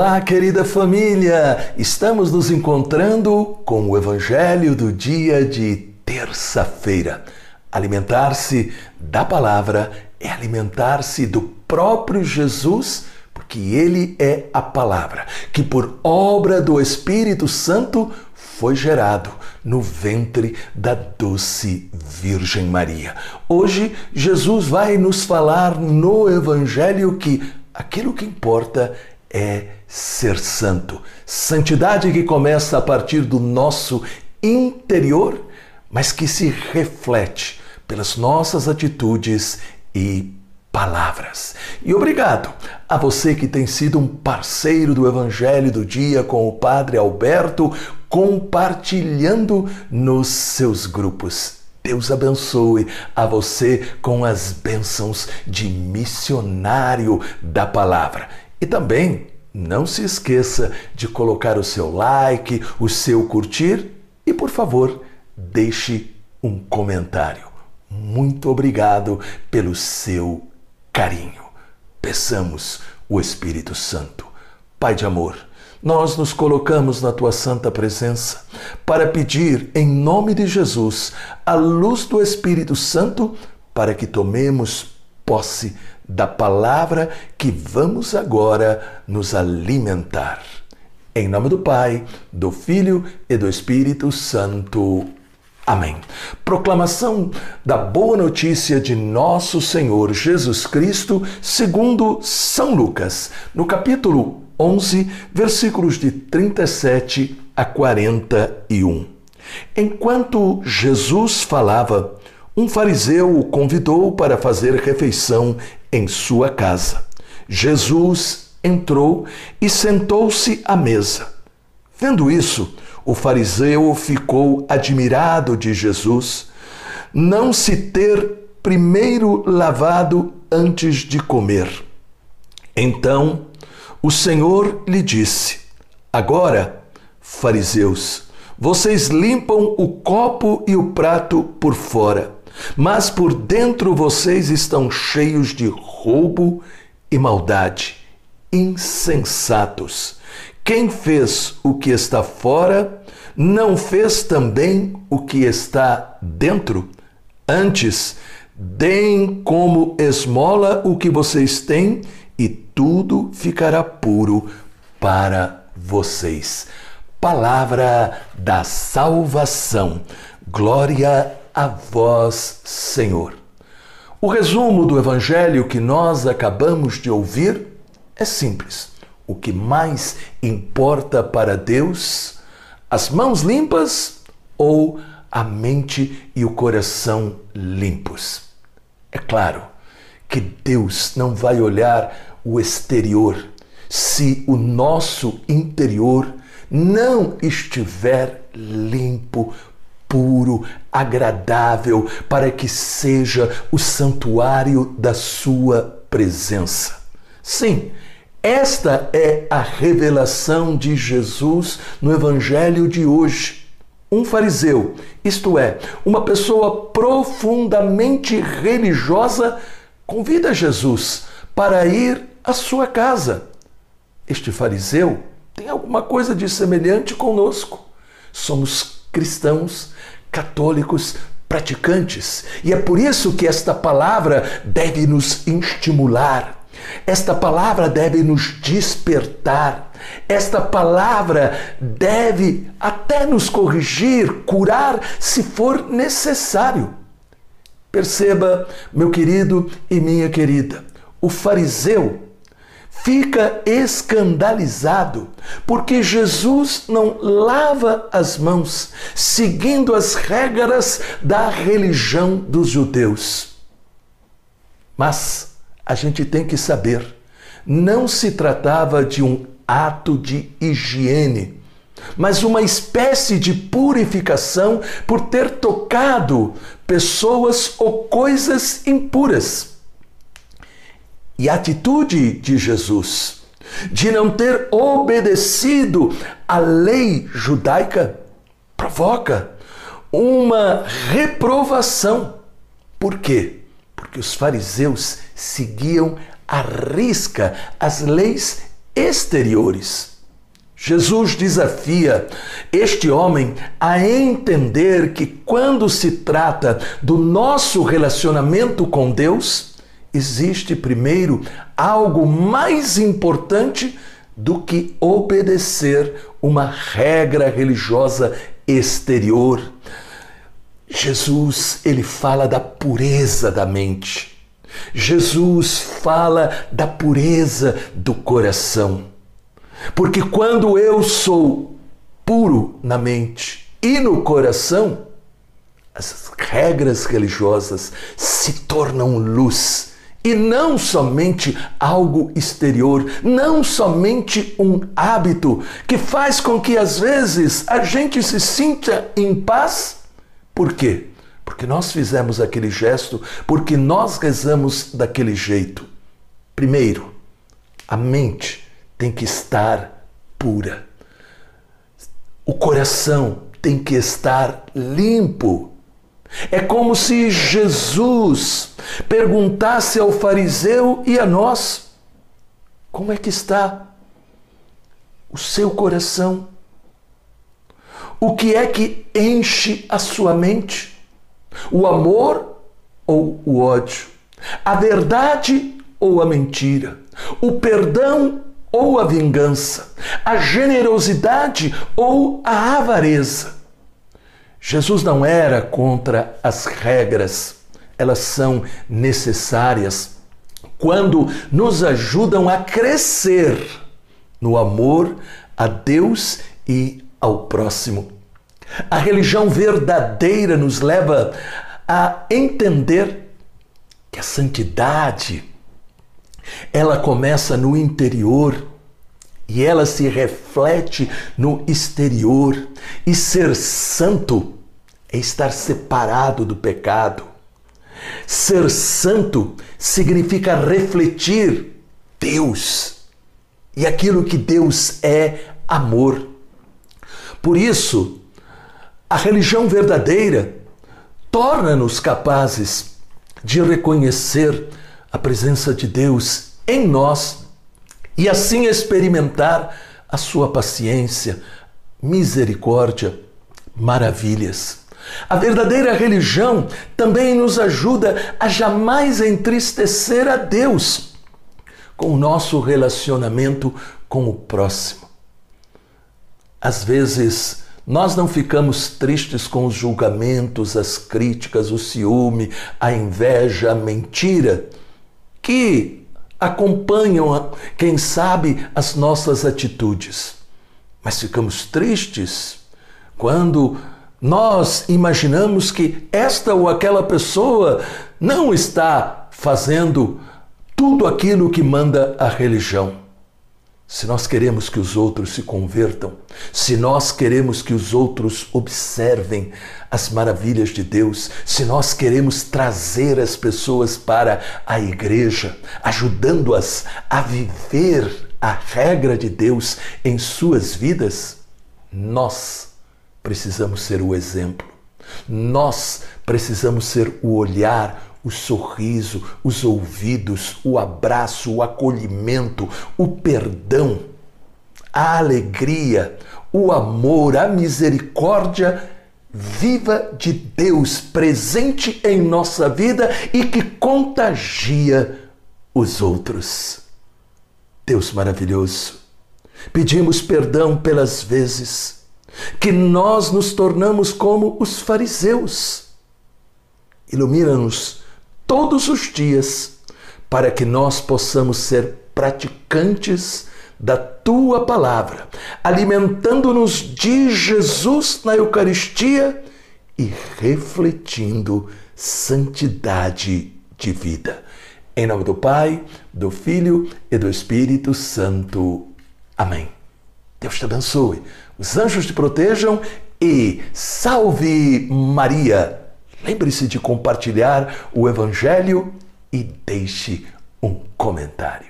Olá, querida família! Estamos nos encontrando com o Evangelho do dia de terça-feira. Alimentar-se da palavra é alimentar-se do próprio Jesus, porque ele é a palavra, que por obra do Espírito Santo foi gerado no ventre da doce Virgem Maria. Hoje, Jesus vai nos falar no Evangelho que aquilo que importa é ser santo. Santidade que começa a partir do nosso interior, mas que se reflete pelas nossas atitudes e palavras. E obrigado a você que tem sido um parceiro do Evangelho do Dia com o Padre Alberto, compartilhando nos seus grupos. Deus abençoe a você com as bênçãos de missionário da palavra. E também não se esqueça de colocar o seu like, o seu curtir e, por favor, deixe um comentário. Muito obrigado pelo seu carinho. Peçamos o Espírito Santo. Pai de amor, nós nos colocamos na tua santa presença para pedir, em nome de Jesus, a luz do Espírito Santo para que tomemos posse da palavra que vamos agora nos alimentar. Em nome do Pai, do Filho e do Espírito Santo. Amém. Proclamação da boa notícia de nosso Senhor Jesus Cristo, segundo São Lucas, no capítulo 11, versículos de 37 a 41. Enquanto Jesus falava, um fariseu o convidou para fazer refeição em sua casa. Jesus entrou e sentou-se à mesa. Vendo isso, o fariseu ficou admirado de Jesus não se ter primeiro lavado antes de comer. Então o Senhor lhe disse: Agora, fariseus, vocês limpam o copo e o prato por fora mas por dentro vocês estão cheios de roubo e maldade, insensatos. Quem fez o que está fora, não fez também o que está dentro? Antes, deem como esmola o que vocês têm e tudo ficará puro para vocês. Palavra da salvação. Glória a vós, Senhor. O resumo do evangelho que nós acabamos de ouvir é simples. O que mais importa para Deus, as mãos limpas ou a mente e o coração limpos. É claro que Deus não vai olhar o exterior se o nosso interior não estiver limpo puro, agradável, para que seja o santuário da Sua presença. Sim, esta é a revelação de Jesus no Evangelho de hoje. Um fariseu, isto é, uma pessoa profundamente religiosa, convida Jesus para ir à sua casa. Este fariseu tem alguma coisa de semelhante conosco. Somos cristãos, católicos, praticantes. E é por isso que esta palavra deve nos estimular. Esta palavra deve nos despertar. Esta palavra deve até nos corrigir, curar, se for necessário. Perceba, meu querido e minha querida, o fariseu fica escandalizado porque Jesus não lava as mãos, seguindo as regras da religião dos judeus. Mas a gente tem que saber, não se tratava de um ato de higiene, mas uma espécie de purificação por ter tocado pessoas ou coisas impuras. E atitude de Jesus de não ter obedecido à lei judaica provoca uma reprovação. Por quê? Porque os fariseus seguiam à risca as leis exteriores. Jesus desafia este homem a entender que quando se trata do nosso relacionamento com Deus, existe primeiro algo mais importante do que obedecer uma regra religiosa exterior. Jesus, ele fala da pureza da mente. Jesus fala da pureza do coração. Porque quando eu sou puro na mente e no coração, as regras religiosas se tornam luz e não somente algo exterior, não somente um hábito que faz com que às vezes a gente se sinta em paz. Por quê? Porque nós fizemos aquele gesto, porque nós rezamos daquele jeito. Primeiro, a mente tem que estar pura. O coração tem que estar limpo. É como se Jesus perguntasse ao fariseu e a nós: como é que está o seu coração? O que é que enche a sua mente? O amor ou o ódio? A verdade ou a mentira? O perdão ou a vingança? A generosidade ou a avareza? Jesus não era contra as regras, elas são necessárias quando nos ajudam a crescer no amor a Deus e ao próximo. A religião verdadeira nos leva a entender que a santidade ela começa no interior e ela se reflete no exterior. E ser santo é estar separado do pecado. Ser santo significa refletir Deus e aquilo que Deus é amor. Por isso, a religião verdadeira torna-nos capazes de reconhecer a presença de Deus em nós e assim experimentar a sua paciência, misericórdia, maravilhas. A verdadeira religião também nos ajuda a jamais entristecer a Deus com o nosso relacionamento com o próximo. Às vezes, nós não ficamos tristes com os julgamentos, as críticas, o ciúme, a inveja, a mentira, que acompanham, quem sabe, as nossas atitudes. Mas ficamos tristes quando nós imaginamos que esta ou aquela pessoa não está fazendo tudo aquilo que manda a religião. Se nós queremos que os outros se convertam, se nós queremos que os outros observem as maravilhas de Deus, se nós queremos trazer as pessoas para a igreja, ajudando-as a viver a regra de Deus em suas vidas, nós precisamos ser o exemplo. Nós precisamos ser o olhar, o sorriso, os ouvidos, o abraço, o acolhimento, o perdão, a alegria, o amor, a misericórdia viva de Deus presente em nossa vida e que contagia os outros. Deus maravilhoso, pedimos perdão pelas vezes que nós nos tornamos como os fariseus. Ilumina-nos todos os dias, para que nós possamos ser praticantes da tua palavra, alimentando-nos de Jesus na Eucaristia e refletindo santidade de vida. Em nome do Pai, do Filho e do Espírito Santo. Amém. Deus te abençoe, os anjos te protejam e salve Maria! Lembre-se de compartilhar o Evangelho e deixe um comentário.